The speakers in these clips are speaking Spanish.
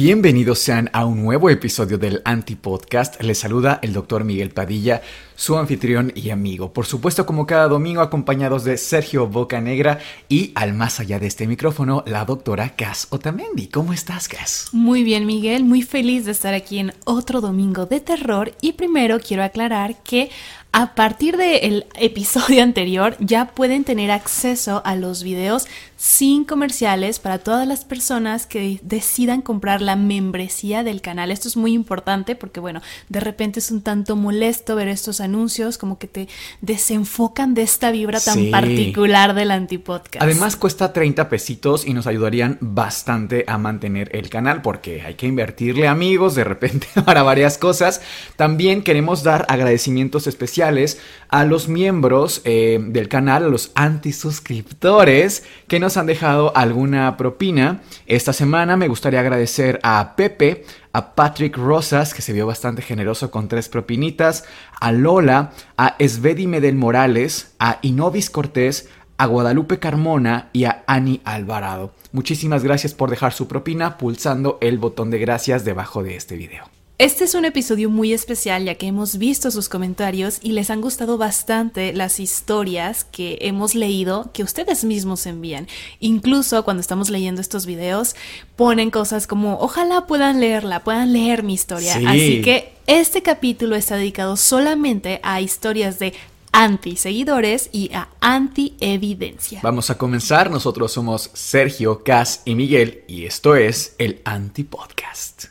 Bienvenidos sean a un nuevo episodio del Anti-Podcast. Les saluda el doctor Miguel Padilla, su anfitrión y amigo. Por supuesto, como cada domingo, acompañados de Sergio Bocanegra y al más allá de este micrófono, la doctora Cas Otamendi. ¿Cómo estás, Cas? Muy bien, Miguel, muy feliz de estar aquí en otro domingo de terror y primero quiero aclarar que a partir del episodio anterior ya pueden tener acceso a los videos sin comerciales para todas las personas que decidan comprar la membresía del canal. Esto es muy importante porque, bueno, de repente es un tanto molesto ver estos anuncios como que te desenfocan de esta vibra tan Sí. particular del antipodcast. Además cuesta 30 pesitos y nos ayudarían bastante a mantener el canal porque hay que invertirle amigos de repente para varias cosas. También queremos dar agradecimientos especiales a los miembros eh, del canal, a los antisuscriptores que nos han dejado alguna propina. Esta semana me gustaría agradecer a Pepe, a Patrick Rosas, que se vio bastante generoso con tres propinitas, a Lola, a Svedi Medel Morales, a Inovis Cortés, a Guadalupe Carmona y a Ani Alvarado. Muchísimas gracias por dejar su propina pulsando el botón de gracias debajo de este video. Este es un episodio muy especial ya que hemos visto sus comentarios y les han gustado bastante las historias que hemos leído que ustedes mismos envían. Incluso cuando estamos leyendo estos videos ponen cosas como ojalá puedan leerla, puedan leer mi historia. Sí. Así que este capítulo está dedicado solamente a historias de anti-seguidores y a anti-evidencia. Vamos a comenzar, nosotros somos Sergio, Cas y Miguel y esto es el Antipodcast.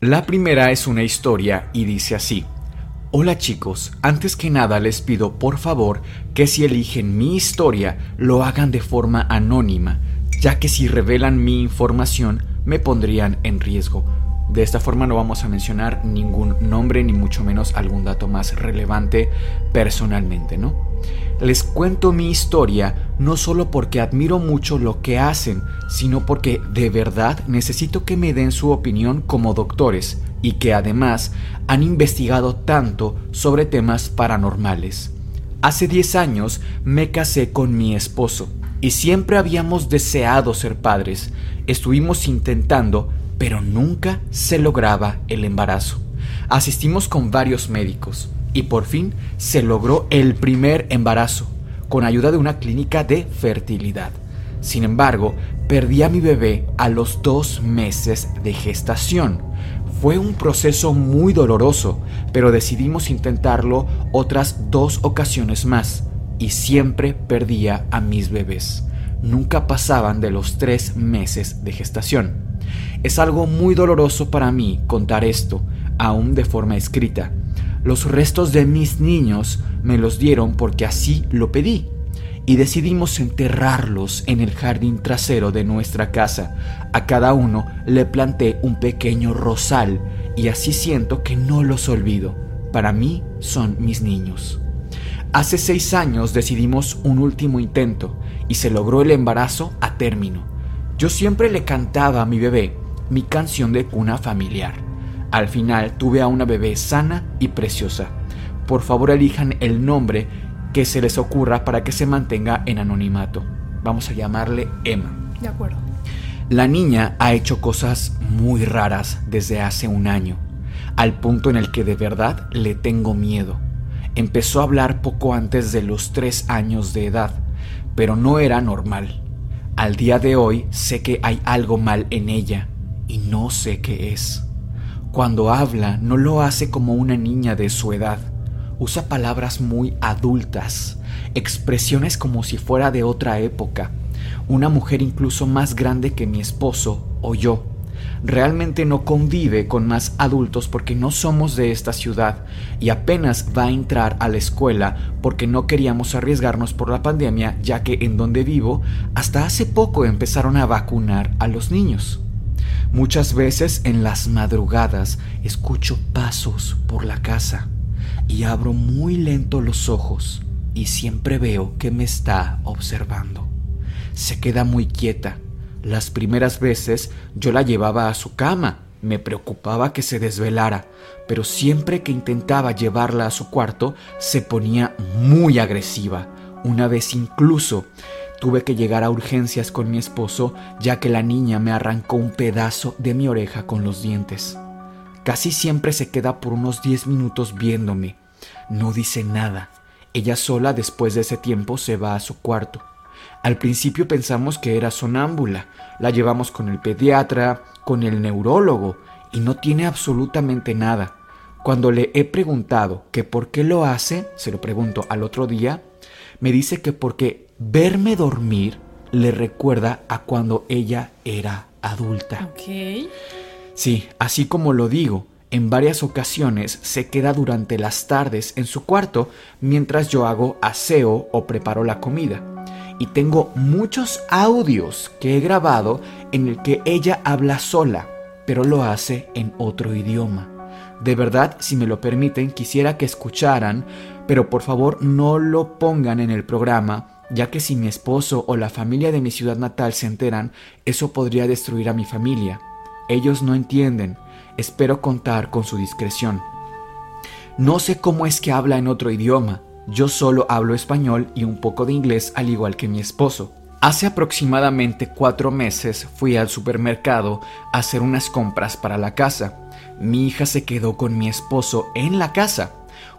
La primera es una historia y dice así. Hola chicos, antes que nada les pido por favor que si eligen mi historia lo hagan de forma anónima, ya que si revelan mi información me pondrían en riesgo. De esta forma no vamos a mencionar ningún nombre ni mucho menos algún dato más relevante personalmente, ¿no? Les cuento mi historia no solo porque admiro mucho lo que hacen, sino porque de verdad necesito que me den su opinión como doctores y que además han investigado tanto sobre temas paranormales. Hace 10 años me casé con mi esposo y siempre habíamos deseado ser padres. Estuvimos intentando, pero nunca se lograba el embarazo. Asistimos con varios médicos y por fin se logró el primer embarazo con ayuda de una clínica de fertilidad. Sin embargo, perdí a mi bebé a los dos meses de gestación. Fue un proceso muy doloroso, pero decidimos intentarlo otras dos ocasiones más y siempre perdía a mis bebés. Nunca pasaban de los tres meses de gestación. Es algo muy doloroso para mí contar esto, aún de forma escrita. Los restos de mis niños me los dieron porque así lo pedí y decidimos enterrarlos en el jardín trasero de nuestra casa. A cada uno le planté un pequeño rosal y así siento que no los olvido. Para mí son mis niños. Hace seis años decidimos un último intento y se logró el embarazo a término. Yo siempre le cantaba a mi bebé mi canción de cuna familiar. Al final tuve a una bebé sana y preciosa. Por favor elijan el nombre que se les ocurra para que se mantenga en anonimato. Vamos a llamarle Emma. De acuerdo. La niña ha hecho cosas muy raras desde hace un año, al punto en el que de verdad le tengo miedo. Empezó a hablar poco antes de los tres años de edad, pero no era normal. Al día de hoy sé que hay algo mal en ella y no sé qué es. Cuando habla no lo hace como una niña de su edad. Usa palabras muy adultas, expresiones como si fuera de otra época, una mujer incluso más grande que mi esposo o yo. Realmente no convive con más adultos porque no somos de esta ciudad y apenas va a entrar a la escuela porque no queríamos arriesgarnos por la pandemia ya que en donde vivo hasta hace poco empezaron a vacunar a los niños. Muchas veces en las madrugadas escucho pasos por la casa y abro muy lento los ojos y siempre veo que me está observando. Se queda muy quieta. Las primeras veces yo la llevaba a su cama, me preocupaba que se desvelara, pero siempre que intentaba llevarla a su cuarto se ponía muy agresiva. Una vez incluso Tuve que llegar a urgencias con mi esposo ya que la niña me arrancó un pedazo de mi oreja con los dientes. Casi siempre se queda por unos 10 minutos viéndome. No dice nada. Ella sola después de ese tiempo se va a su cuarto. Al principio pensamos que era sonámbula. La llevamos con el pediatra, con el neurólogo, y no tiene absolutamente nada. Cuando le he preguntado que por qué lo hace, se lo pregunto al otro día, me dice que porque verme dormir le recuerda a cuando ella era adulta. Ok. Sí, así como lo digo, en varias ocasiones se queda durante las tardes en su cuarto mientras yo hago aseo o preparo la comida. Y tengo muchos audios que he grabado en el que ella habla sola, pero lo hace en otro idioma. De verdad, si me lo permiten, quisiera que escucharan, pero por favor no lo pongan en el programa ya que si mi esposo o la familia de mi ciudad natal se enteran, eso podría destruir a mi familia. Ellos no entienden. Espero contar con su discreción. No sé cómo es que habla en otro idioma. Yo solo hablo español y un poco de inglés al igual que mi esposo. Hace aproximadamente cuatro meses fui al supermercado a hacer unas compras para la casa. Mi hija se quedó con mi esposo en la casa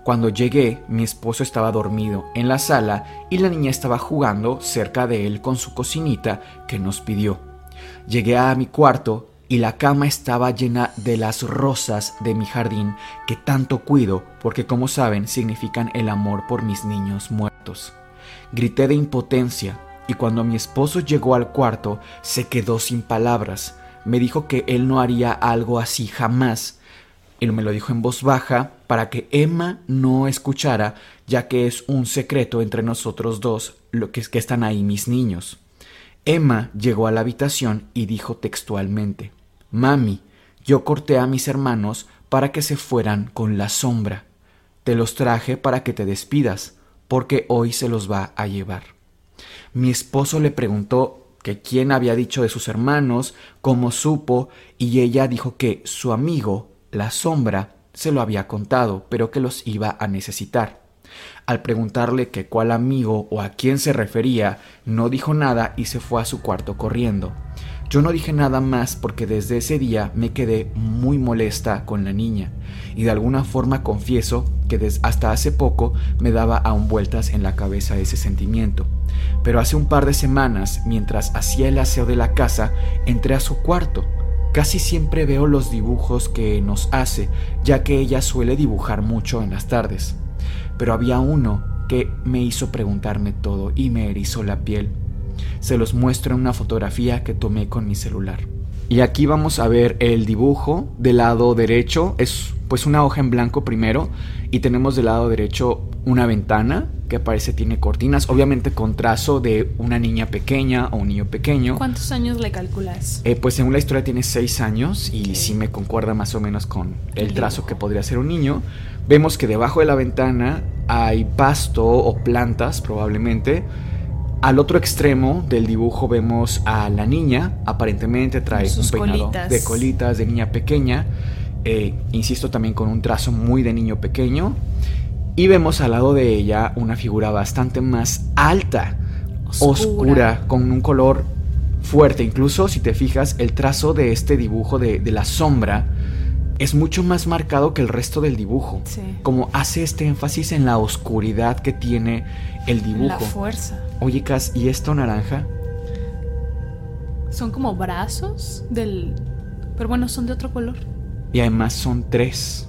cuando llegué, mi esposo estaba dormido en la sala y la niña estaba jugando cerca de él con su cocinita que nos pidió. Llegué a mi cuarto y la cama estaba llena de las rosas de mi jardín que tanto cuido porque como saben significan el amor por mis niños muertos. Grité de impotencia y cuando mi esposo llegó al cuarto se quedó sin palabras. Me dijo que él no haría algo así jamás y me lo dijo en voz baja para que Emma no escuchara, ya que es un secreto entre nosotros dos lo que, es que están ahí mis niños. Emma llegó a la habitación y dijo textualmente Mami, yo corté a mis hermanos para que se fueran con la sombra. Te los traje para que te despidas, porque hoy se los va a llevar. Mi esposo le preguntó que quién había dicho de sus hermanos, cómo supo, y ella dijo que su amigo la sombra se lo había contado, pero que los iba a necesitar. Al preguntarle que cuál amigo o a quién se refería, no dijo nada y se fue a su cuarto corriendo. Yo no dije nada más porque desde ese día me quedé muy molesta con la niña y de alguna forma confieso que hasta hace poco me daba aún vueltas en la cabeza ese sentimiento. Pero hace un par de semanas, mientras hacía el aseo de la casa, entré a su cuarto Casi siempre veo los dibujos que nos hace, ya que ella suele dibujar mucho en las tardes. Pero había uno que me hizo preguntarme todo y me erizó la piel. Se los muestro en una fotografía que tomé con mi celular. Y aquí vamos a ver el dibujo del lado derecho. Es pues una hoja en blanco primero y tenemos del lado derecho una ventana que aparece tiene cortinas, obviamente con trazo de una niña pequeña o un niño pequeño. ¿Cuántos años le calculas? Eh, pues según la historia tiene seis años y sí me concuerda más o menos con el trazo que podría ser un niño. Vemos que debajo de la ventana hay pasto o plantas probablemente. Al otro extremo del dibujo vemos a la niña, aparentemente trae un peinado de colitas de niña pequeña, eh, insisto también con un trazo muy de niño pequeño. Y vemos al lado de ella una figura bastante más alta, oscura, con un color fuerte. Incluso si te fijas, el trazo de este dibujo de, la sombra es mucho más marcado que el resto del dibujo. Sí. Como hace este énfasis en la oscuridad que tiene el dibujo. La fuerza. Oye, Cas, ¿y esto naranja? Son como brazos del... Pero bueno, son de otro color. Y además son tres.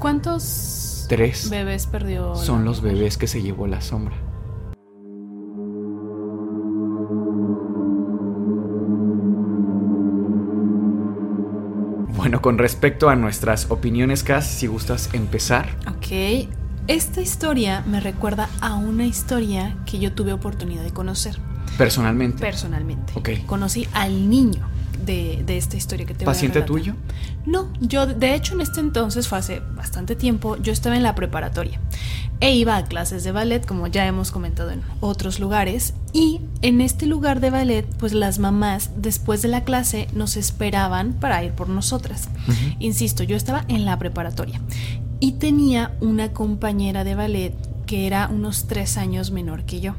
¿Cuántos Tres. bebés perdió? Son los bebés que se llevó la sombra. Bueno, con respecto a nuestras opiniones, Cas, si gustas empezar. Ok. Esta historia me recuerda a una historia que yo tuve oportunidad de conocer Personalmente. personalmente. Ok. Conocí al niño de, de esta historia que te voy a ¿Paciente tuyo? No, yo de hecho en este entonces fue hace bastante tiempo, yo estaba en la preparatoria e iba a clases de ballet como ya hemos comentado en otros lugares y en este lugar de ballet pues las mamás después de la clase nos esperaban para ir por nosotras. Insisto, yo estaba en la preparatoria y tenía una compañera de ballet que era unos tres años menor que yo.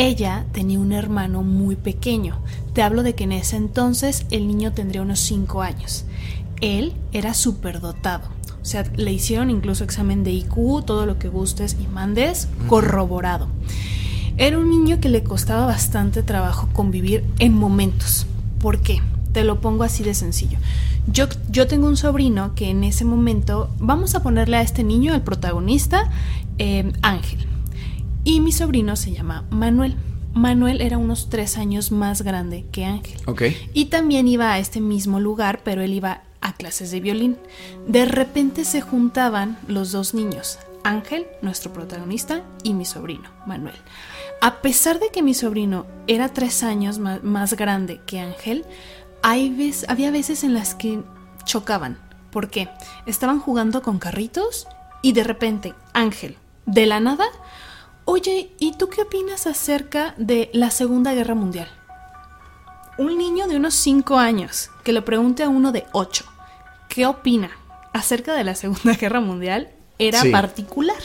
Ella tenía un hermano muy pequeño. Te hablo de que en ese entonces el niño tendría unos 5 años. Él era superdotado. O sea, le hicieron incluso examen de IQ, todo lo que gustes y mandes, corroborado. Era un niño que le costaba bastante trabajo convivir en momentos. ¿Por qué? Te lo pongo así de sencillo. Yo, yo tengo un sobrino que en ese momento, vamos a ponerle a este niño, al protagonista, eh, Ángel. Y mi sobrino se llama Manuel. Manuel era unos tres años más grande que Ángel. Ok. Y también iba a este mismo lugar, pero él iba a clases de violín. De repente se juntaban los dos niños, Ángel, nuestro protagonista, y mi sobrino, Manuel. A pesar de que mi sobrino era tres años ma- más, grande que Ángel, hay vez- había veces en las que chocaban. ¿Por qué? Estaban jugando con carritos y de repente Ángel, de la nada, oye, ¿y tú qué opinas acerca de la Segunda Guerra Mundial? un niño de unos 5 años que le pregunte a uno de 8 qué opina acerca de la Segunda Guerra Mundial era Sí. particular.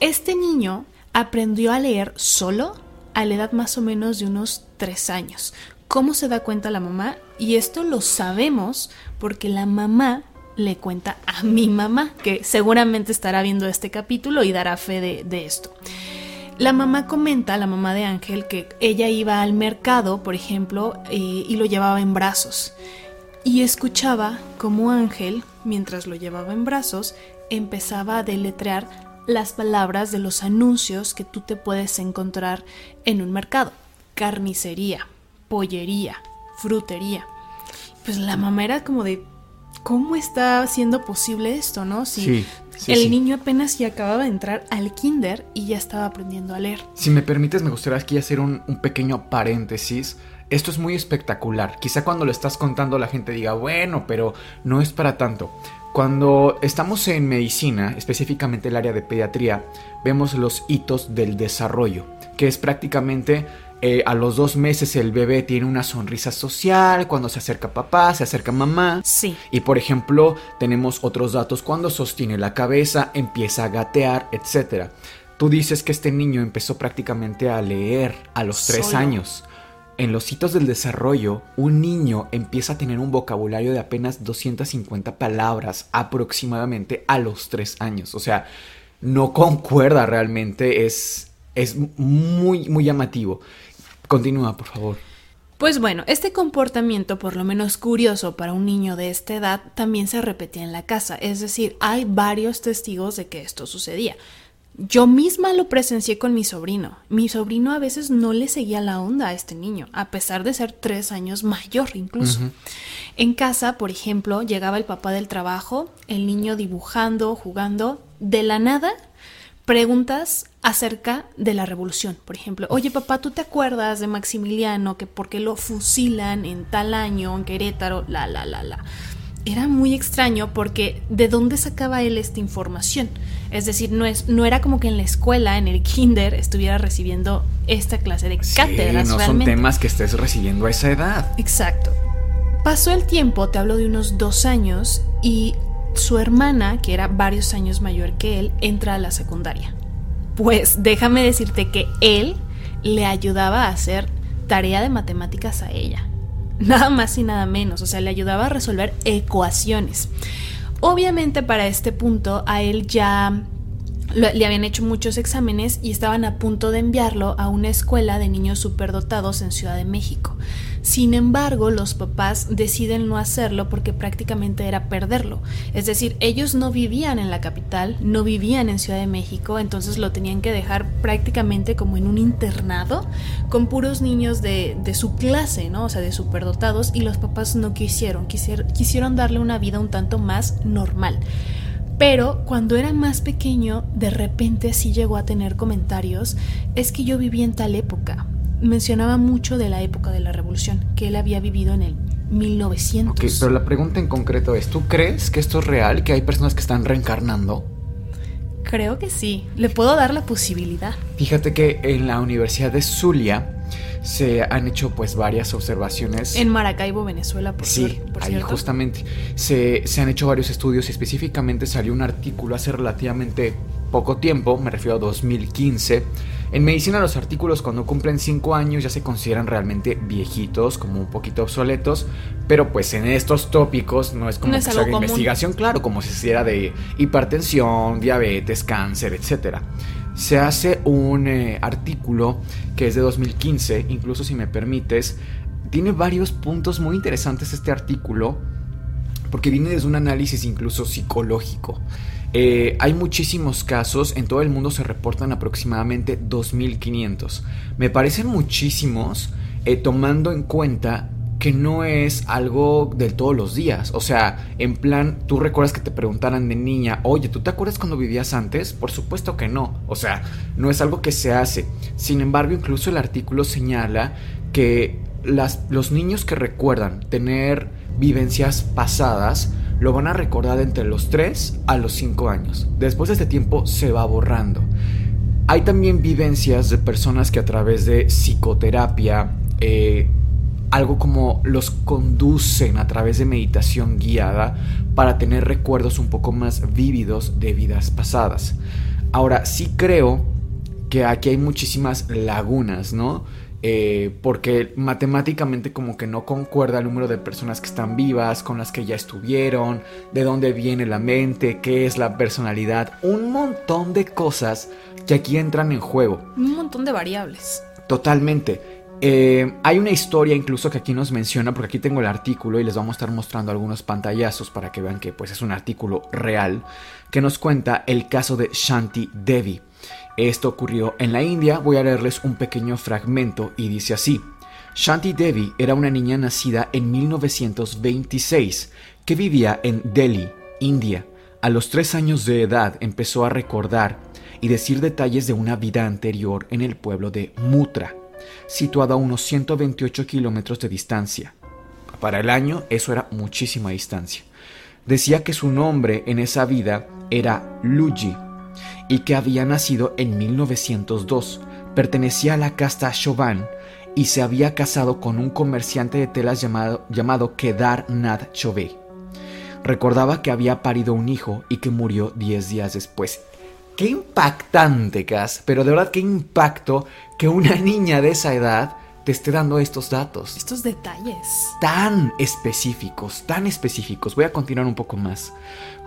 Este niño aprendió a leer solo a la edad más o menos de unos 3 años. ¿Cómo se da cuenta la mamá? Y esto lo sabemos porque la mamá le cuenta a mi mamá, que seguramente estará viendo este capítulo y dará fe de, esto. La mamá comenta, la mamá de Ángel, que ella iba al mercado, por ejemplo, y lo llevaba en brazos. Y escuchaba como Ángel, mientras lo llevaba en brazos, empezaba a deletrear las palabras de los anuncios que tú te puedes encontrar en un mercado. Carnicería, pollería, frutería. Pues la mamá era como de, ¿cómo está siendo posible esto, no? Si Sí, sí, el sí. niño apenas ya acababa de entrar al kinder y ya estaba aprendiendo a leer. Si me permites, me gustaría aquí hacer un, un pequeño paréntesis. Esto es muy espectacular. Quizá cuando lo estás contando la gente diga, bueno, pero no es para tanto. Cuando estamos en medicina, específicamente el área de pediatría, vemos los hitos del desarrollo, que es prácticamente eh, a los dos meses el bebé tiene una sonrisa social, cuando se acerca papá, se acerca mamá. Sí. Y por ejemplo, tenemos otros datos cuando sostiene la cabeza, empieza a gatear, etc. Tú dices que este niño empezó prácticamente a leer a los tres Solo. años. En los hitos del desarrollo, un niño empieza a tener un vocabulario de apenas 250 palabras aproximadamente a los tres años. O sea, no concuerda realmente, es, es muy, muy llamativo. Continúa, por favor. Pues bueno, este comportamiento, por lo menos curioso para un niño de esta edad, también se repetía en la casa. Es decir, hay varios testigos de que esto sucedía. Yo misma lo presencié con mi sobrino. Mi sobrino a veces no le seguía la onda a este niño, a pesar de ser tres años mayor incluso. En casa, por ejemplo, llegaba el papá del trabajo, el niño dibujando, jugando, de la nada preguntas acerca de la revolución. Por ejemplo, oye papá, ¿tú te acuerdas de Maximiliano que por qué lo fusilan en tal año en Querétaro? La, la, la, la. Era muy extraño porque ¿de dónde sacaba él esta información? Es decir, no, es, no era como que en la escuela, en el kinder, estuviera recibiendo esta clase de cátedras sí, no realmente. son temas que estés recibiendo a esa edad. Exacto. Pasó el tiempo, te hablo de unos dos años, y su hermana, que era varios años mayor que él, entra a la secundaria. Pues déjame decirte que él le ayudaba a hacer tarea de matemáticas a ella. nada más y nada menos, o sea, le ayudaba a resolver ecuaciones. Obviamente para este punto a él ya le habían hecho muchos exámenes y estaban a punto de enviarlo a una escuela de niños superdotados en Ciudad de México. Sin embargo, los papás deciden no hacerlo porque prácticamente era perderlo. Es decir, ellos no vivían en la capital, no vivían en Ciudad de México, entonces lo tenían que dejar prácticamente como en un internado con puros niños de, su clase, ¿no? O sea, de superdotados y los papás no quisieron, quisieron darle una vida un tanto más normal. Pero cuando era más pequeño, de repente sí llegó a tener comentarios, es que yo viví en tal época, mencionaba mucho de la época de la revolución, que él había vivido en el 1900. Ok, pero la pregunta en concreto es, ¿tú crees que esto es real, que hay personas que están reencarnando? Creo que sí, le puedo dar la posibilidad. Fíjate que en la Universidad de Zulia se han hecho pues varias observaciones. En Maracaibo, Venezuela, por, sí, ahí justamente. Se, se han hecho varios estudios y específicamente salió un artículo hace relativamente poco tiempo, me refiero a 2015, en medicina los artículos cuando cumplen 5 años ya se consideran realmente viejitos, como un poquito obsoletos, pero pues en estos tópicos no es como que se haga investigación, claro, como si se hiciera de hipertensión, diabetes, cáncer, etc. Se hace un eh, artículo que es de 2015, incluso si me permites, tiene varios puntos muy interesantes este artículo, porque viene desde un análisis incluso psicológico. Eh, hay muchísimos casos, en todo el mundo se reportan aproximadamente 2.500. Me parecen muchísimos eh, tomando en cuenta que no es algo del todos los días. O sea, en plan, tú recuerdas que te preguntaran de niña, oye, ¿tú te acuerdas cuando vivías antes? Por supuesto que no. O sea, no es algo que se hace. Sin embargo, incluso el artículo señala que los niños que recuerdan tener vivencias pasadas, lo van a recordar entre los 3 a los 5 años. Después de este tiempo se va borrando. Hay también vivencias de personas que a través de psicoterapia, eh, algo como los conducen a través de meditación guiada para tener recuerdos un poco más vívidos de vidas pasadas. Ahora, sí creo que aquí hay muchísimas lagunas, ¿no? Eh, porque matemáticamente como que no concuerda el número de personas que están vivas, con las que ya estuvieron, de dónde viene la mente, qué es la personalidad, un montón de cosas que aquí entran en juego. Un montón de variables. Totalmente. Eh, hay una historia incluso que aquí nos menciona, porque aquí tengo el artículo y les vamos a estar mostrando algunos pantallazos para que vean que pues, es un artículo real, que nos cuenta el caso de Shanti Devi. Esto ocurrió en la India, voy a leerles un pequeño fragmento y dice así. Shanti Devi era una niña nacida en 1926 que vivía en Delhi, India. A los tres años de edad empezó a recordar y decir detalles de una vida anterior en el pueblo de Mutra, situado a unos 128 kilómetros de distancia. Para el año eso era muchísima distancia. Decía que su nombre en esa vida era Luji, y que había nacido en 1902. Pertenecía a la casta Chauvin y se había casado con un comerciante de telas llamado, llamado Kedar Nath Chauvet. Recordaba que había parido un hijo y que murió 10 días después. Qué impactante, Cass, pero de verdad qué impacto que una niña de esa edad te esté dando estos datos. Estos detalles. Tan específicos, tan específicos. Voy a continuar un poco más.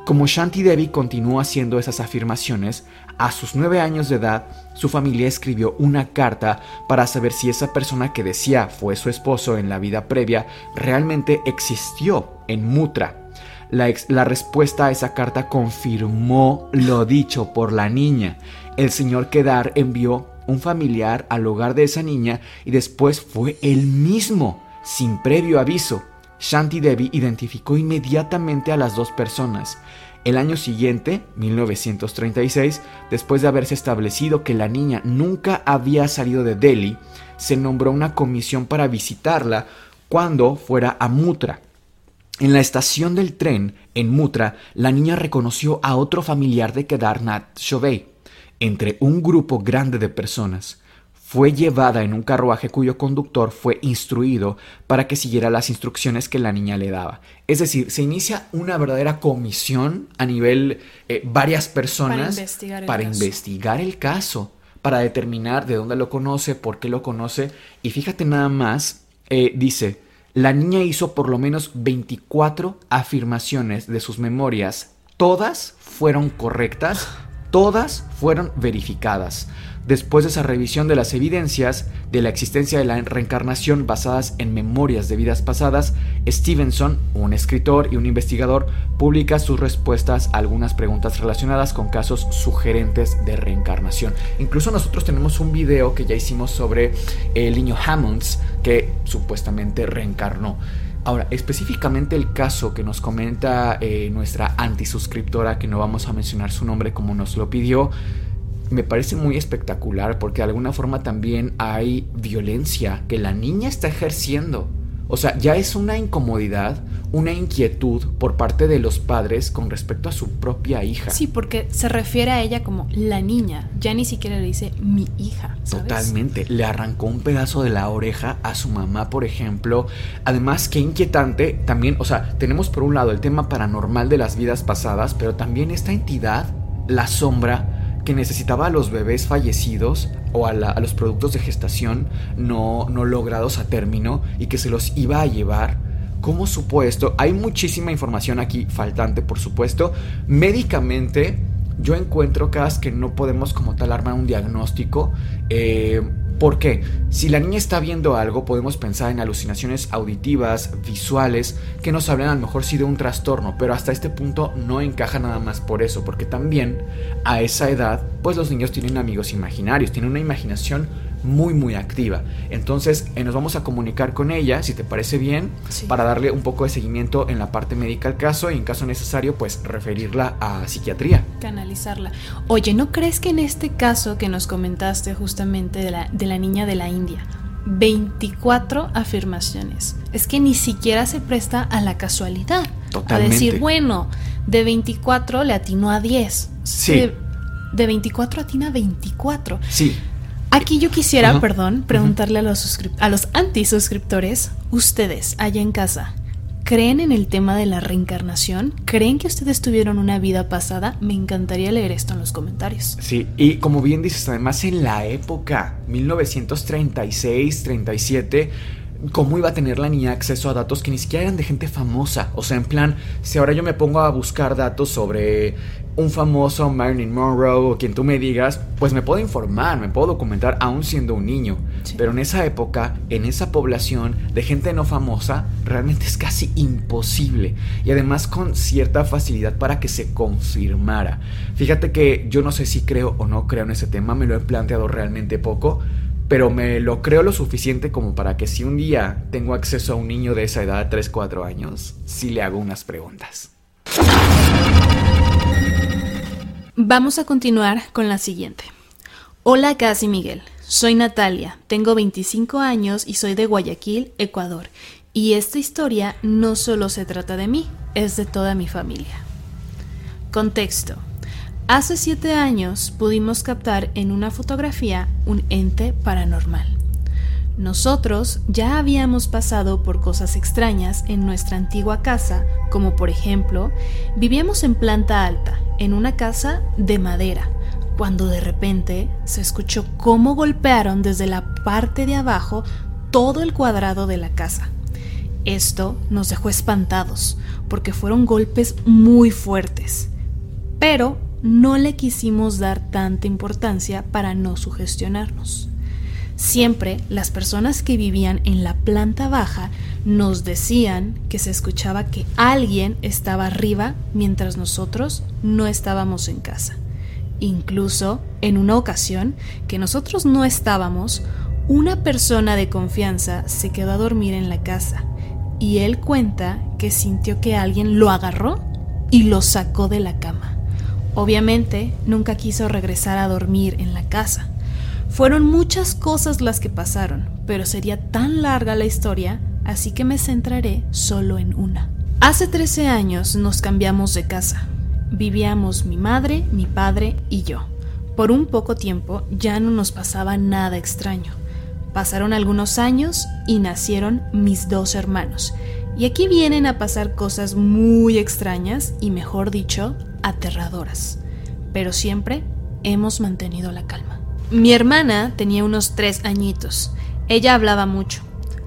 Como Shanti Devi continuó haciendo esas afirmaciones, a sus nueve años de edad, su familia escribió una carta para saber si esa persona que decía fue su esposo en la vida previa realmente existió en Mutra. La, la, respuesta a esa carta confirmó lo dicho por la niña. El señor Kedar envió un familiar al hogar de esa niña y después fue él mismo, sin previo aviso. Shanti Devi identificó inmediatamente a las dos personas. El año siguiente, 1936, después de haberse establecido que la niña nunca había salido de Delhi, se nombró una comisión para visitarla cuando fuera a Mutra. En la estación del tren, en Mutra, la niña reconoció a otro familiar de Kedarnath Chauvet, entre un grupo grande de personas fue llevada en un carruaje cuyo conductor fue instruido para que siguiera las instrucciones que la niña le daba. Es decir, se inicia una verdadera comisión a nivel eh, varias personas para, investigar el, caso, para determinar de dónde lo conoce, por qué lo conoce. Y fíjate nada más, eh, dice, la niña hizo por lo menos 24 afirmaciones de sus memorias. Todas fueron correctas, todas fueron verificadas. Después de esa revisión de las evidencias de la existencia de la reencarnación basadas en memorias de vidas pasadas, Stevenson, un escritor y un investigador, publica sus respuestas a algunas preguntas relacionadas con casos sugerentes de reencarnación. Incluso nosotros tenemos un video que ya hicimos sobre el niño Hammonds que supuestamente reencarnó. Ahora, específicamente el caso que nos comenta eh, nuestra antisuscriptora, que no vamos a mencionar su nombre como nos lo pidió, me parece muy espectacular porque de alguna forma también hay violencia que la niña está ejerciendo. O sea, ya es una incomodidad, una inquietud por parte de los padres con respecto a su propia hija. Sí, porque se refiere a ella como la niña, ya ni siquiera le dice mi hija. Totalmente, le arrancó un pedazo de la oreja a su mamá, por ejemplo. Además, qué inquietante también, o sea, tenemos por un lado el tema paranormal de las vidas pasadas, pero también esta entidad, la sombra, que necesitaba a los bebés fallecidos o a, los productos de gestación no, no logrados a término y que se los iba a llevar. ¿Cómo supuesto? Hay muchísima información aquí faltante, por supuesto. Médicamente, yo encuentro casos que no podemos como tal armar un diagnóstico. Eh, ¿Por qué? Si la niña está viendo algo, podemos pensar en alucinaciones auditivas, visuales, que nos hablan a lo mejor sí de un trastorno, pero hasta este punto no encaja nada más por eso, porque también a esa edad, pues los niños tienen amigos imaginarios, tienen una imaginación muy muy activa. Entonces eh, nos vamos a comunicar con ella, si te parece bien, para darle un poco de seguimiento en la parte médica al caso y en caso necesario pues referirla a psiquiatría. Canalizarla. Oye, ¿no crees que en este caso que nos comentaste justamente de la, de la niña de la India, 24 afirmaciones. Es que ni siquiera se presta a la casualidad. A decir, bueno, de 24 le atinó a 10. Sí. De, de 24 atina a 24. Sí. Aquí yo quisiera, perdón, preguntarle a los, a los antisuscriptores, ustedes allá en casa, ¿creen en el tema de la reencarnación? ¿Creen que ustedes tuvieron una vida pasada? Me encantaría leer esto en los comentarios. Sí, y como bien dices, además en la época 1936, 37, ¿Cómo iba a tener la niña acceso a datos que ni siquiera eran de gente famosa? O sea, en plan, si ahora yo me pongo a buscar datos sobre un famoso Marilyn Monroe o quien tú me digas, pues me puedo informar, me puedo documentar aún siendo un niño. Pero en esa época, en esa población de gente no famosa, realmente es casi imposible. Y además con cierta facilidad para que se confirmara. Fíjate que yo no sé si creo o no creo en ese tema, me lo he planteado realmente poco pero me lo creo lo suficiente como para que si un día tengo acceso a un niño de esa edad, 3, 4 años, sí le hago unas preguntas. Vamos a continuar con la siguiente. Hola Casi Miguel, soy Natalia, tengo 25 años y soy de Guayaquil, Ecuador. Y esta historia no solo se trata de mí, es de toda mi familia. Contexto. Hace siete años pudimos captar en una fotografía un ente paranormal. Nosotros ya habíamos pasado por cosas extrañas en nuestra antigua casa, como por ejemplo, vivíamos en planta alta, en una casa de madera, cuando de repente se escuchó cómo golpearon desde la parte de abajo todo el cuadrado de la casa. Esto nos dejó espantados, porque fueron golpes muy fuertes. Pero no le quisimos dar tanta importancia para no sugestionarnos. Siempre las personas que vivían en la planta baja nos decían que se escuchaba que alguien estaba arriba mientras nosotros no estábamos en casa. Incluso en una ocasión que nosotros no estábamos, una persona de confianza se quedó a dormir en la casa y él cuenta que sintió que alguien lo agarró y lo sacó de la cama. Obviamente nunca quiso regresar a dormir en la casa fueron muchas cosas las que pasaron, pero sería tan larga la historia, así que me centraré solo en una. Hace 13 años nos cambiamos de casa. Vivíamos mi madre, mi padre y yo. Por un poco tiempo ya no nos pasaba nada extraño. Pasaron algunos años y nacieron mis dos hermanos. Y aquí vienen a pasar cosas muy extrañas y, mejor dicho, aterradoras. Pero siempre hemos mantenido la calma. Mi hermana tenía unos tres añitos. Ella hablaba mucho.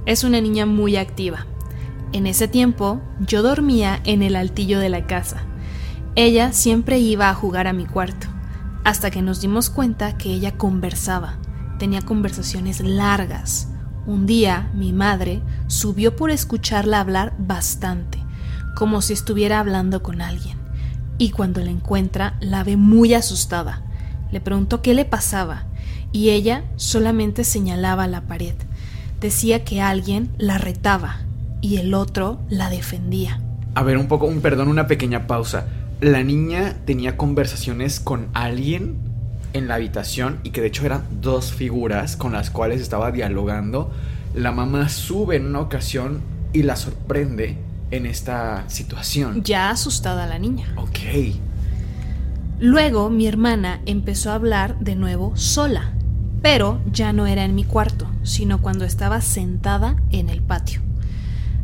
Es una niña muy activa. En ese tiempo yo dormía en el altillo de la casa. Ella siempre iba a jugar a mi cuarto, hasta que nos dimos cuenta que ella conversaba, tenía conversaciones largas. Un día mi madre subió por escucharla hablar bastante, como si estuviera hablando con alguien, y cuando la encuentra la ve muy asustada. Le preguntó qué le pasaba, y ella solamente señalaba la pared. Decía que alguien la retaba y el otro la defendía. A ver, un poco, un perdón, una pequeña pausa. La niña tenía conversaciones con alguien en la habitación y que de hecho eran dos figuras con las cuales estaba dialogando. La mamá sube en una ocasión y la sorprende en esta situación. Ya asustada la niña. Ok. Luego mi hermana empezó a hablar de nuevo sola, pero ya no era en mi cuarto, sino cuando estaba sentada en el patio.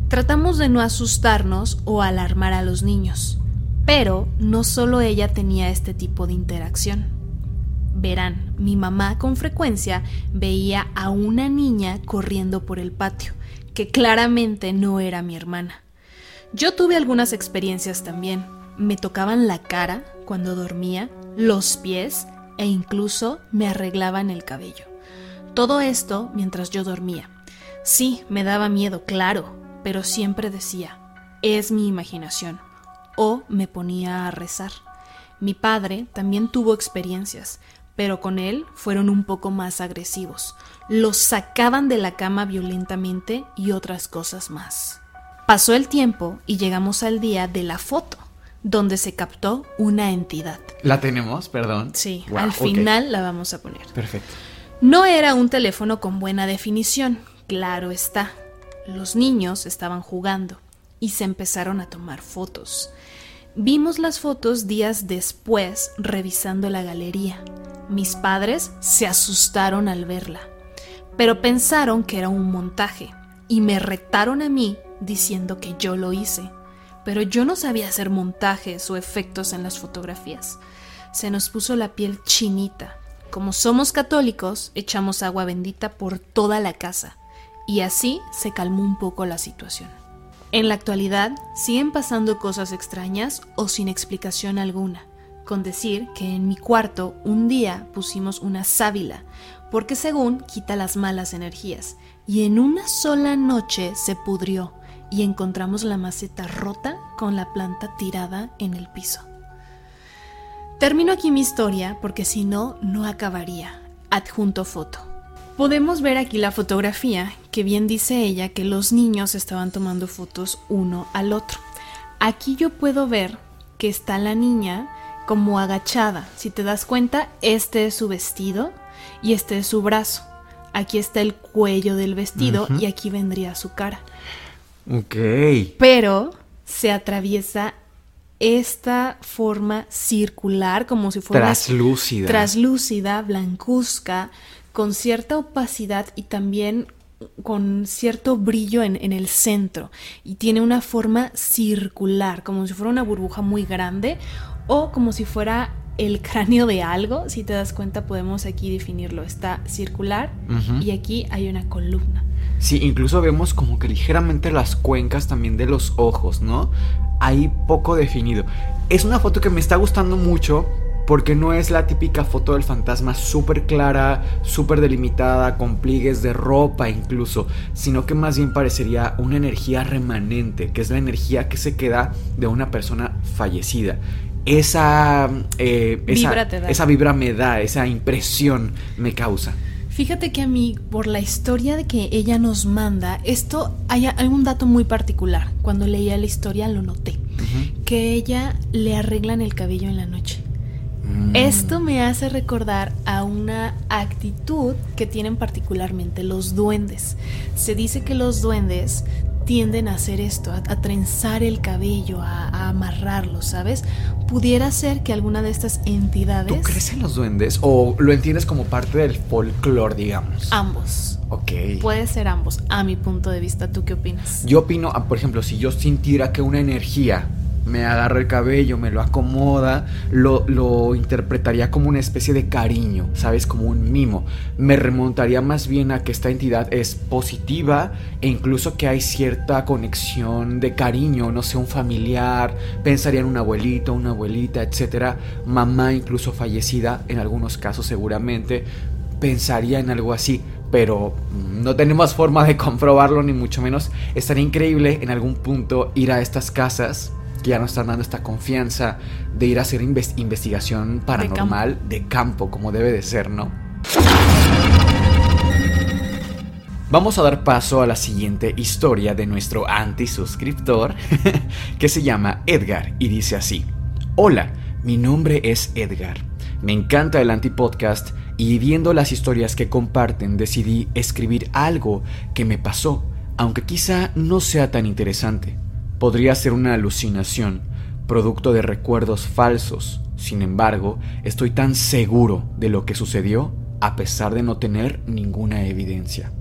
Tratamos de no asustarnos o alarmar a los niños, pero no solo ella tenía este tipo de interacción. Verán, mi mamá con frecuencia veía a una niña corriendo por el patio, que claramente no era mi hermana. Yo tuve algunas experiencias también. Me tocaban la cara cuando dormía, los pies e incluso me arreglaban el cabello. Todo esto mientras yo dormía. Sí, me daba miedo, claro, pero siempre decía, es mi imaginación, o me ponía a rezar. Mi padre también tuvo experiencias, pero con él fueron un poco más agresivos. Los sacaban de la cama violentamente y otras cosas más. Pasó el tiempo y llegamos al día de la foto, donde se captó una entidad. ¿La tenemos? Perdón. Sí, Wow, al final la vamos a poner. Perfecto. No era un teléfono con buena definición, claro está. Los niños estaban jugando y se empezaron a tomar fotos. Vimos las fotos días después revisando la galería. Mis padres se asustaron al verla, pero pensaron que era un montaje y me retaron a mí diciendo que yo lo hice. Pero yo no sabía hacer montajes o efectos en las fotografías. Se nos puso la piel chinita. Como somos católicos, echamos agua bendita por toda la casa y así se calmó un poco la situación. En la actualidad siguen pasando cosas extrañas o sin explicación alguna, con decir que en mi cuarto un día pusimos una sábila, porque según quita las malas energías, y en una sola noche se pudrió y encontramos la maceta rota con la planta tirada en el piso. Termino aquí mi historia porque si no, no acabaría. Adjunto foto. Podemos ver aquí la fotografía, que bien dice ella que los niños estaban tomando fotos uno al otro. Aquí yo puedo ver que está la niña como agachada. Si te das cuenta, este es su vestido y este es su brazo. Aquí está el cuello del vestido y aquí vendría su cara. Ok. Pero se atraviesa esta forma circular como si fuera Traslúcida. traslúcida, blancuzca, con cierta opacidad y también con cierto brillo en, en el centro. Y tiene una forma circular, como si fuera una burbuja muy grande o como si fuera el cráneo de algo. Si te das cuenta, podemos aquí definirlo. Está circular y aquí hay una columna. Sí, incluso vemos como que ligeramente las cuencas también de los ojos, ¿no? Ahí poco definido. Es una foto que me está gustando mucho porque no es la típica foto del fantasma súper clara, súper delimitada, con pliegues de ropa incluso, sino que más bien parecería una energía remanente, que es la energía que se queda de una persona fallecida. Esa, eh, esa, Vibra esa me da, esa impresión me causa. Fíjate que a mí, por la historia de que ella nos manda, esto hay, un dato muy particular. Cuando leía la historia lo noté. Que ella le arreglan el cabello en la noche. Mm. Esto me hace recordar a una actitud que tienen particularmente los duendes. Se dice que los duendes tienden a hacer esto, a, a trenzar el cabello, a, a amarrarlo, ¿sabes? Pudiera ser que alguna de estas entidades... ¿Tú crees en los duendes o lo entiendes como parte del folclore, digamos? Ambos. Ok. Puede ser ambos, a mi punto de vista. ¿Tú qué opinas? Yo opino, ah, por ejemplo, si yo sintiera que una energía me agarra el cabello, me lo acomoda, lo, lo, interpretaría como una especie de cariño, ¿sabes? Como un mimo. Me remontaría más bien a que esta entidad es positiva e incluso que hay cierta conexión de cariño, no sé, un familiar, pensaría en un abuelito, una abuelita, etcétera, mamá incluso fallecida en algunos casos seguramente, pensaría en algo así pero no tenemos forma de comprobarlo ni mucho menos. Estaría increíble en algún punto ir a estas casas que ya nos están dando esta confianza de ir a hacer investigación paranormal de campo. como debe de ser, ¿no? Vamos a dar paso a la siguiente historia de nuestro anti-suscriptor que se llama Edgar y dice así: Hola, mi nombre es Edgar. Me encanta el anti-podcast y viendo las historias que comparten decidí escribir algo que me pasó, aunque quizá no sea tan interesante. Podría ser una alucinación, producto de recuerdos falsos. Sin embargo, estoy tan seguro de lo que sucedió a pesar de no tener ninguna evidencia.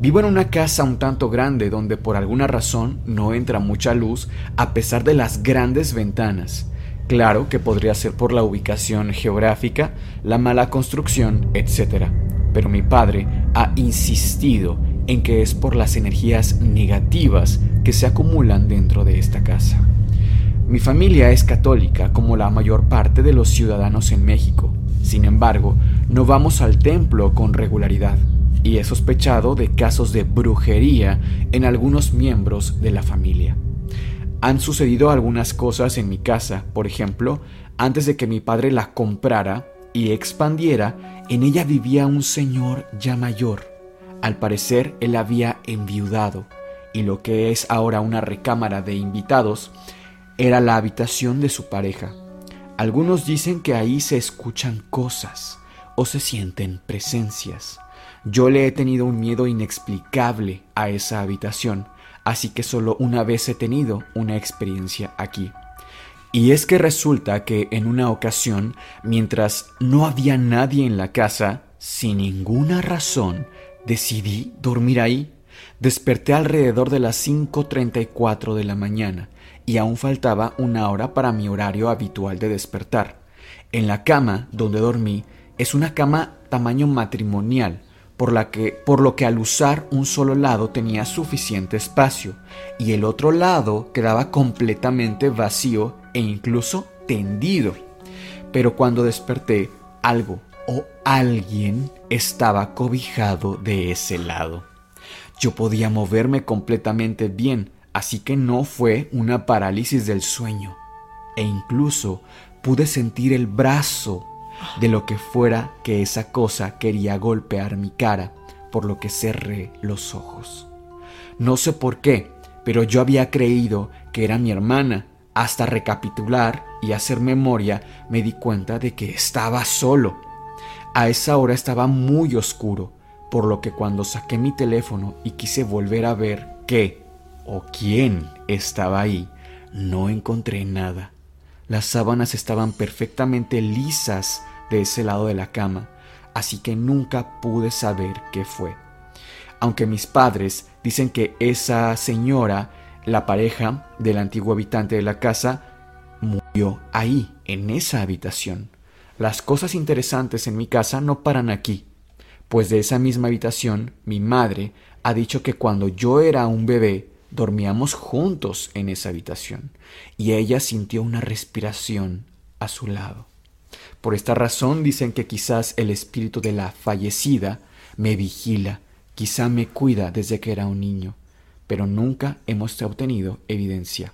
Vivo en una casa un tanto grande donde por alguna razón no entra mucha luz a pesar de las grandes ventanas. Claro que podría ser por la ubicación geográfica, la mala construcción, etc. Pero mi padre ha insistido en que es por las energías negativas que se acumulan dentro de esta casa. Mi familia es católica como la mayor parte de los ciudadanos en México. Sin embargo, no vamos al templo con regularidad y he sospechado de casos de brujería en algunos miembros de la familia. Han sucedido algunas cosas en mi casa, por ejemplo, antes de que mi padre la comprara y expandiera, en ella vivía un señor ya mayor. Al parecer él había enviudado, y lo que es ahora una recámara de invitados era la habitación de su pareja. Algunos dicen que ahí se escuchan cosas o se sienten presencias. Yo le he tenido un miedo inexplicable a esa habitación, así que solo una vez he tenido una experiencia aquí. Y es que resulta que en una ocasión, mientras no había nadie en la casa, sin ninguna razón, decidí dormir ahí. Desperté alrededor de las 5.34 de la mañana y aún faltaba una hora para mi horario habitual de despertar. En la cama donde dormí es una cama tamaño matrimonial, por, la que, por lo que al usar un solo lado tenía suficiente espacio y el otro lado quedaba completamente vacío e incluso tendido. Pero cuando desperté, algo o alguien estaba cobijado de ese lado. Yo podía moverme completamente bien, así que no fue una parálisis del sueño. E incluso pude sentir el brazo de lo que fuera que esa cosa quería golpear mi cara, por lo que cerré los ojos. No sé por qué, pero yo había creído que era mi hermana. Hasta recapitular y hacer memoria me di cuenta de que estaba solo. A esa hora estaba muy oscuro, por lo que cuando saqué mi teléfono y quise volver a ver qué o quién estaba ahí, no encontré nada. Las sábanas estaban perfectamente lisas de ese lado de la cama, así que nunca pude saber qué fue. Aunque mis padres dicen que esa señora, la pareja del antiguo habitante de la casa, murió ahí, en esa habitación. Las cosas interesantes en mi casa no paran aquí, pues de esa misma habitación mi madre ha dicho que cuando yo era un bebé dormíamos juntos en esa habitación y ella sintió una respiración a su lado. Por esta razón dicen que quizás el espíritu de la fallecida me vigila, quizá me cuida desde que era un niño, pero nunca hemos obtenido evidencia.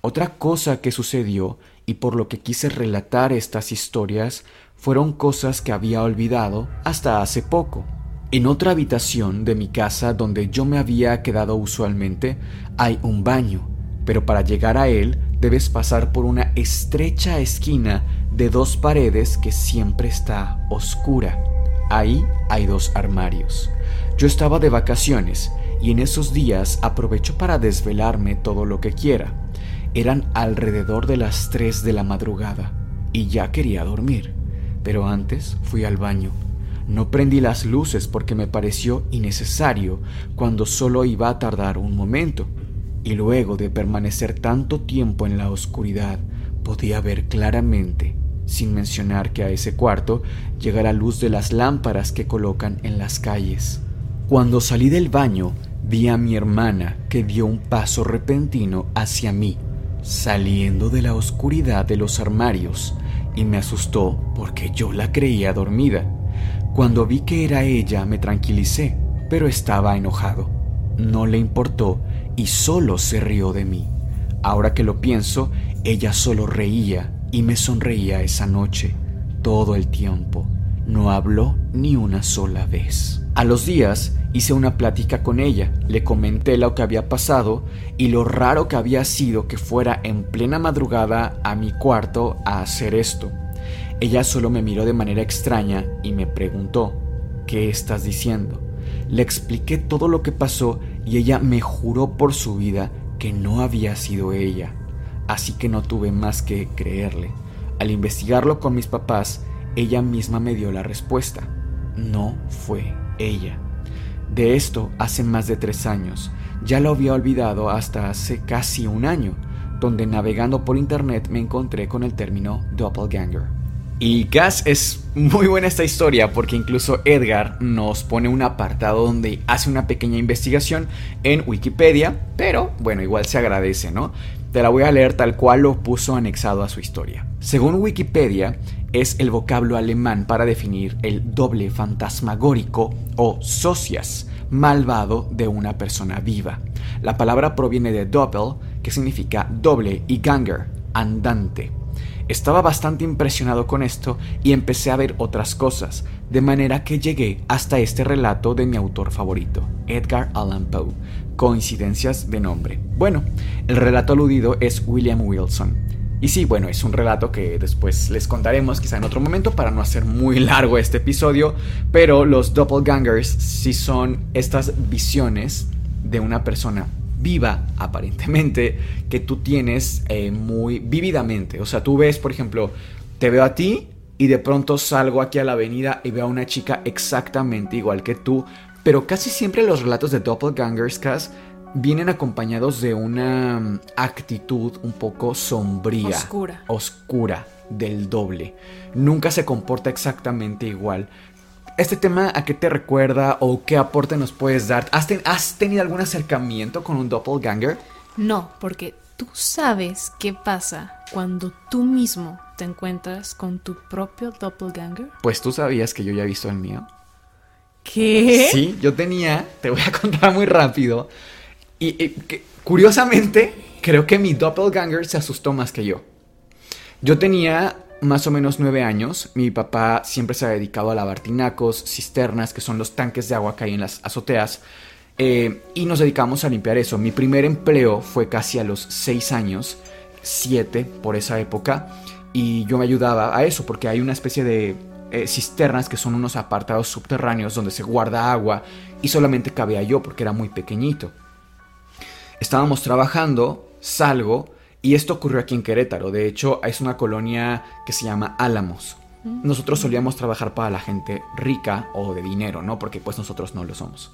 Otra cosa que sucedió y por lo que quise relatar estas historias fueron cosas que había olvidado hasta hace poco. En otra habitación de mi casa donde yo me había quedado usualmente hay un baño, pero para llegar a él debes pasar por una estrecha esquina de dos paredes que siempre está oscura. Ahí hay dos armarios. Yo estaba de vacaciones y en esos días aprovecho para desvelarme todo lo que quiera. Eran alrededor de las 3 de la madrugada y ya quería dormir, pero antes fui al baño no prendí las luces porque me pareció innecesario cuando solo iba a tardar un momento. y luego de permanecer tanto tiempo en la oscuridad, podía ver claramente, sin mencionar que a ese cuarto llega la luz de las lámparas que colocan en las calles. Cuando salí del baño, vi a mi hermana que dio un paso repentino hacia mí, saliendo de la oscuridad de los armarios, y me asustó porque yo la creía dormida. Cuando vi que era ella me tranquilicé, pero estaba enojado. No le importó y solo se rió de mí. Ahora que lo pienso, ella solo reía y me sonreía esa noche, todo el tiempo. No habló ni una sola vez. A los días hice una plática con ella, le comenté lo que había pasado y lo raro que había sido que fuera en plena madrugada a mi cuarto a hacer esto. Ella solo me miró de manera extraña y me preguntó, ¿qué estás diciendo? Le expliqué todo lo que pasó y ella me juró por su vida que no había sido ella. Así que no tuve más que creerle. Al investigarlo con mis papás, ella misma me dio la respuesta. No fue ella. De esto hace más de tres años. Ya lo había olvidado hasta hace casi un año, donde navegando por internet me encontré con el término doppelganger. Y Gas es muy buena esta historia porque incluso Edgar nos pone un apartado donde hace una pequeña investigación en Wikipedia, pero bueno, igual se agradece, ¿no? Te la voy a leer tal cual lo puso anexado a su historia. Según Wikipedia, es el vocablo alemán para definir el doble fantasmagórico o socias, malvado de una persona viva. La palabra proviene de doppel, que significa doble, y ganger, andante. Estaba bastante impresionado con esto y empecé a ver otras cosas, de manera que llegué hasta este relato de mi autor favorito, Edgar Allan Poe. Coincidencias de nombre. Bueno, el relato aludido es William Wilson. Y sí, bueno, es un relato que después les contaremos quizá en otro momento para no hacer muy largo este episodio, pero los doppelgangers sí son estas visiones de una persona viva, aparentemente, que tú tienes eh, muy vívidamente. O sea, tú ves, por ejemplo, te veo a ti y de pronto salgo aquí a la avenida y veo a una chica exactamente igual que tú, pero casi siempre los relatos de doppelgangers, Cass, vienen acompañados de una mm, actitud un poco sombría. Oscura. Oscura del doble. Nunca se comporta exactamente igual. ¿Este tema a qué te recuerda o qué aporte nos puedes dar? ¿Has, tenido algún acercamiento con un doppelganger? No, porque tú sabes qué pasa cuando tú mismo te encuentras con tu propio doppelganger. Pues tú sabías que yo ya he visto el mío. ¿Qué? Sí, yo tenía, te voy a contar muy rápido. Y, curiosamente, creo que mi doppelganger se asustó más que yo. Yo tenía más o menos nueve años, mi papá siempre se ha dedicado a lavar tinacos, cisternas, que son los tanques de agua que hay en las azoteas, eh, y nos dedicamos a limpiar eso. Mi primer empleo fue casi a los seis años, siete por esa época, y yo me ayudaba a eso, porque hay una especie de eh, cisternas que son unos apartados subterráneos donde se guarda agua, y solamente cabía yo porque era muy pequeñito. Estábamos trabajando, salgo, y esto ocurrió aquí en Querétaro. De hecho, es una colonia que se llama Álamos. Mm. Nosotros solíamos trabajar para la gente rica o de dinero, ¿no? Porque pues nosotros no lo somos.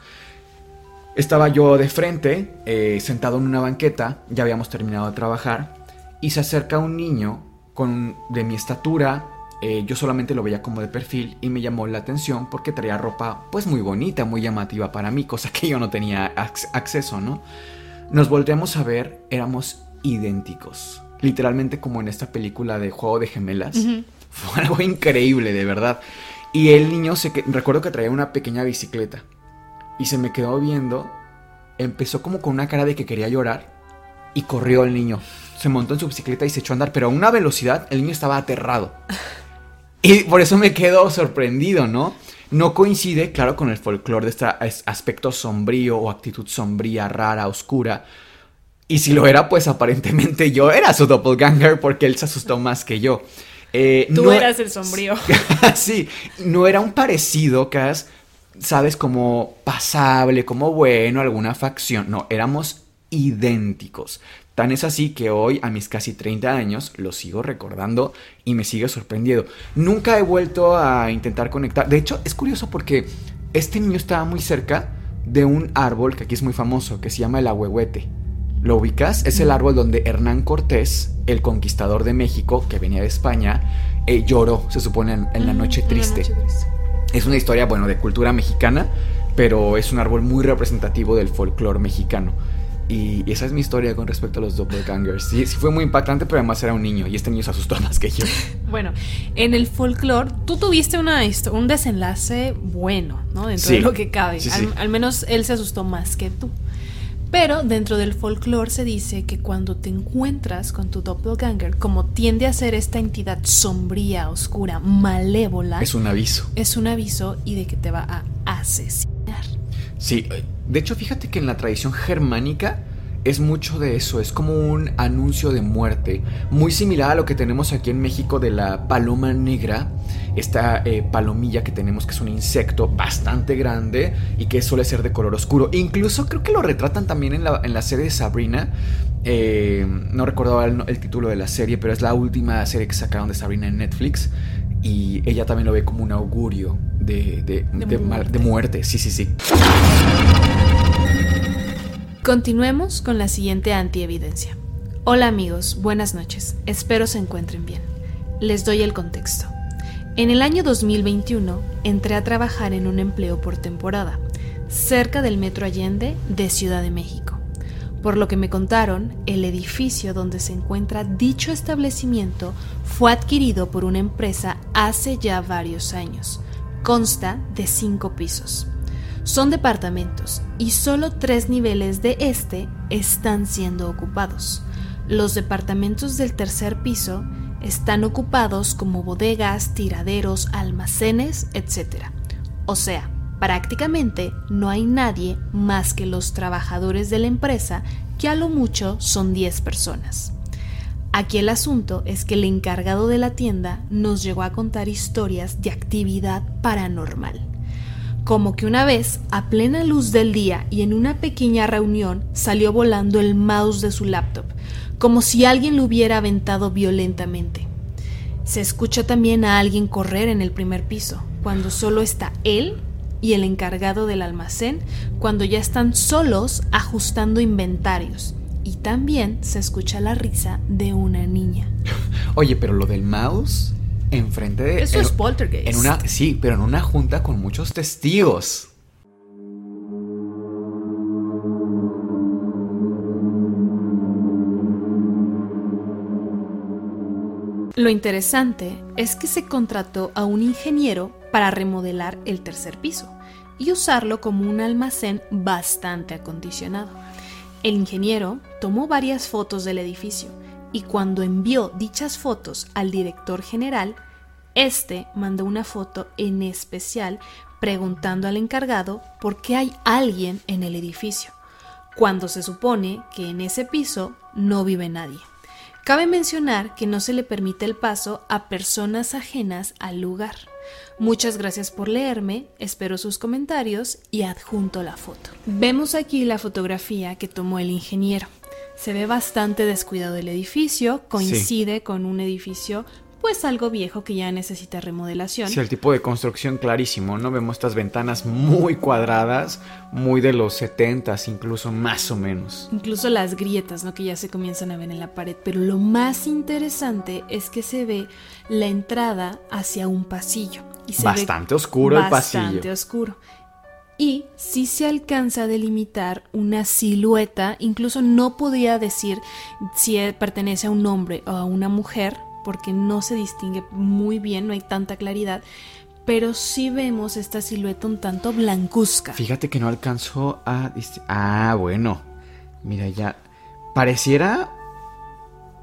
Estaba yo de frente, eh, sentado en una banqueta, ya habíamos terminado de trabajar, y se acerca un niño con, de mi estatura, eh, yo solamente lo veía como de perfil y me llamó la atención porque traía ropa pues muy bonita, muy llamativa para mí, cosa que yo no tenía acceso, ¿no? Nos volteamos a ver, éramos idénticos. Literalmente como en esta película de Juego de Gemelas. Fue algo increíble, de verdad. Y el niño, se que... recuerdo que traía una pequeña bicicleta. Y se me quedó viendo. Empezó como con una cara de que quería llorar. Y corrió el niño. Se montó en su bicicleta y se echó a andar. Pero a una velocidad, el niño estaba aterrado. Y por eso me quedo sorprendido, ¿no? No coincide, claro, con el folclore de este aspecto sombrío o actitud sombría, rara, oscura y si lo era, pues aparentemente yo era su doppelganger porque él se asustó más que yo. Eh, Tú eras el sombrío. sí, no era un parecido, Cas, sabes, como pasable, como bueno, alguna facción. No, éramos idénticos. Tan es así que hoy, a mis casi 30 años, lo sigo recordando y me sigue sorprendiendo. Nunca he vuelto a intentar conectar. De hecho, es curioso porque este niño estaba muy cerca de un árbol que aquí es muy famoso, que se llama el ahuehuete. ¿Lo ubicas? Es el árbol donde Hernán Cortés, el conquistador de México, que venía de España, eh, lloró, se supone, en, en la Mm, la noche triste. Es una historia, bueno, de cultura mexicana, pero es un árbol muy representativo del folclore mexicano. Y esa es mi historia con respecto a los doppelgangers. Sí, sí fue muy impactante, pero además era un niño y este niño se asustó más que yo. Bueno, en el folclore, tú tuviste una un desenlace bueno, ¿no? Dentro Sí. de lo que cabe. Sí, al, al menos él se asustó más que tú. Pero dentro del folclore se dice que cuando te encuentras con tu doppelganger, como tiende a ser esta entidad sombría, oscura, malévola, Es un aviso. es un aviso y de que te va a asesinar. Sí, eh, de hecho fíjate que en la tradición germánica es mucho de eso, es como un anuncio de muerte, muy similar a lo que tenemos aquí en México de la paloma negra, esta eh, palomilla que tenemos que es un insecto bastante grande y que suele ser de color oscuro. Incluso creo que lo retratan también en la, en la serie de Sabrina. Eh, no recuerdo el, el título de la serie, pero es la última serie que sacaron de Sabrina en Netflix. Y ella también lo ve como un augurio de, de, De muerte. de muerte. Sí, sí, sí. Continuemos con la siguiente antievidencia. Hola amigos, buenas noches. Espero se encuentren bien. Les doy el contexto. En el año 2021 entré a trabajar en un empleo por temporada, cerca del Metro Allende de Ciudad de México. Por lo que me contaron, el edificio donde se encuentra dicho establecimiento fue adquirido por una empresa hace ya varios años. Consta de cinco pisos. Son departamentos y solo tres niveles de este están siendo ocupados. Los departamentos del tercer piso están ocupados como bodegas, tiraderos, almacenes, etc. O sea, prácticamente no hay nadie más que los trabajadores de la empresa, que a lo mucho son 10 personas. Aquí el asunto es que el encargado de la tienda nos llegó a contar historias de actividad paranormal. Como que una vez, a plena luz del día y en una pequeña reunión, salió volando el mouse de su laptop, como si alguien lo hubiera aventado violentamente. Se escucha también a alguien correr en el primer piso, cuando solo está él y el encargado del almacén, cuando ya están solos ajustando inventarios. Y también se escucha la risa de una niña. Oye, pero lo del mouse enfrente de. Eso en- es poltergeist. En una, sí, pero en una junta con muchos testigos. Lo interesante es que se contrató a un ingeniero para remodelar el tercer piso y usarlo como un almacén bastante acondicionado. El ingeniero tomó varias fotos del edificio y cuando envió dichas fotos al director general, este mandó una foto en especial preguntando al encargado por qué hay alguien en el edificio, cuando se supone que en ese piso no vive nadie. Cabe mencionar que no se le permite el paso a personas ajenas al lugar. Muchas gracias por leerme, espero sus comentarios y adjunto la foto. Vemos aquí la fotografía que tomó el ingeniero. Se ve bastante descuidado el edificio, coincide con un edificio pues algo viejo que ya necesita remodelación. Sí, el tipo de construcción clarísimo, ¿no? Vemos estas ventanas muy cuadradas, muy de los 70s, incluso más o menos. Incluso las grietas, ¿no? Que ya se comienzan a ver en la pared. Pero lo más interesante es que se ve la entrada hacia un pasillo. Y se ve Bastante oscuro el Bastante pasillo. oscuro. Y sí se alcanza a delimitar una silueta, incluso no podría decir si pertenece a un hombre o a una mujer, porque no se distingue muy bien, no hay tanta claridad, pero sí vemos esta silueta un tanto blancuzca. Fíjate que no alcanzó a... Ah, bueno. Mira, ya... Pareciera...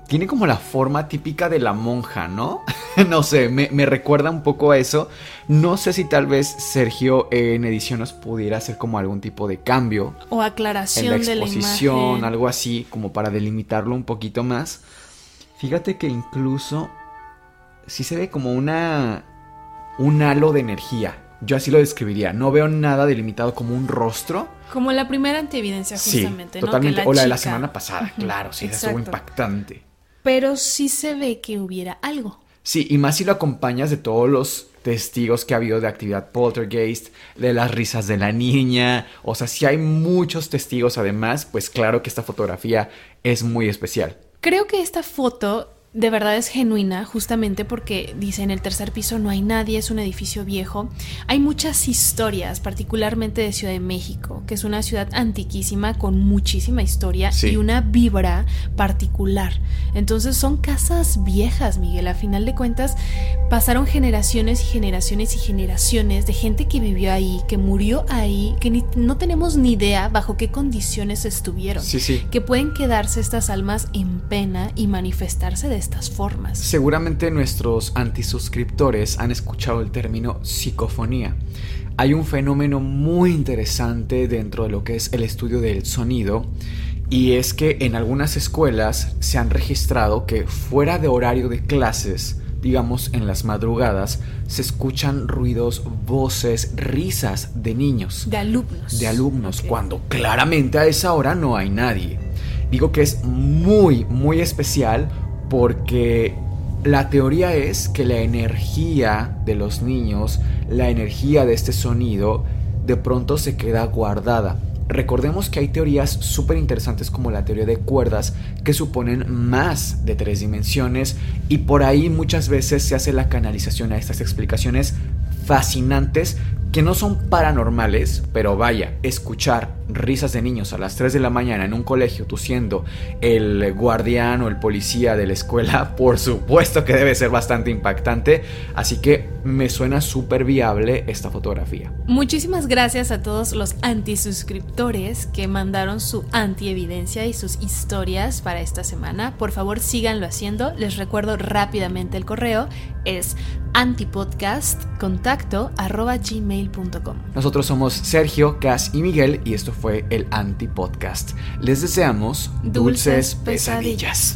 Tiene como la forma típica de la monja, ¿no? no sé, me, me recuerda un poco a eso. No sé si tal vez Sergio en edición nos pudiera hacer como algún tipo de cambio O en aclaración la de la exposición, imagen. algo así, como para delimitarlo un poquito más. Fíjate que incluso sí se ve como una un halo de energía. Yo así lo describiría. No veo nada delimitado como un rostro. Como la primera antievidencia, justamente, sí, ¿no? totalmente. O la de la semana pasada, claro, sí, eso estuvo exacto. impactante. Pero sí se ve que hubiera algo. Sí, y más si lo acompañas de todos los testigos que ha habido de actividad poltergeist, de las risas de la niña, o sea, si hay muchos testigos además, pues claro que esta fotografía es muy especial. Creo que esta foto de verdad es genuina, justamente porque dice en el tercer piso no hay nadie, es un edificio viejo. Hay muchas historias, particularmente de Ciudad de México, que es una ciudad antiquísima con muchísima historia y una vibra particular. Entonces son casas viejas, Miguel. A final de cuentas, pasaron generaciones y generaciones y generaciones de gente que vivió ahí, que murió ahí, que no tenemos ni idea bajo qué condiciones estuvieron. Sí, sí. Que pueden quedarse estas almas en pena y manifestarse de estas formas. Seguramente nuestros antisuscriptores han escuchado el término psicofonía. Hay un fenómeno muy interesante dentro de lo que es el estudio del sonido y es que en algunas escuelas se han registrado que fuera de horario de clases, digamos en las madrugadas, se escuchan ruidos, voces, risas de niños. De alumnos. De alumnos, cuando claramente a esa hora no hay nadie. Digo que es muy, muy especial porque la teoría es que la energía de los niños, la energía de este sonido, de pronto se queda guardada. Recordemos que hay teorías súper interesantes como la teoría de cuerdas que suponen más de tres dimensiones y por ahí muchas veces se hace la canalización a estas explicaciones fascinantes que no son paranormales, pero vaya, escuchar risas de niños a las 3 de la mañana en un colegio, tú siendo el guardián o el policía de la escuela, por supuesto que debe ser bastante impactante, así que me suena súper viable esta fotografía. Muchísimas gracias a todos los antisuscriptores que mandaron su antievidencia y sus historias para esta semana. Por favor, síganlo haciendo. Les recuerdo rápidamente el correo, es antipodcastcontacto@gmail.com. Nosotros somos Sergio, Cas y Miguel y esto fue el Antipodcast. Les deseamos dulces, pesadillas.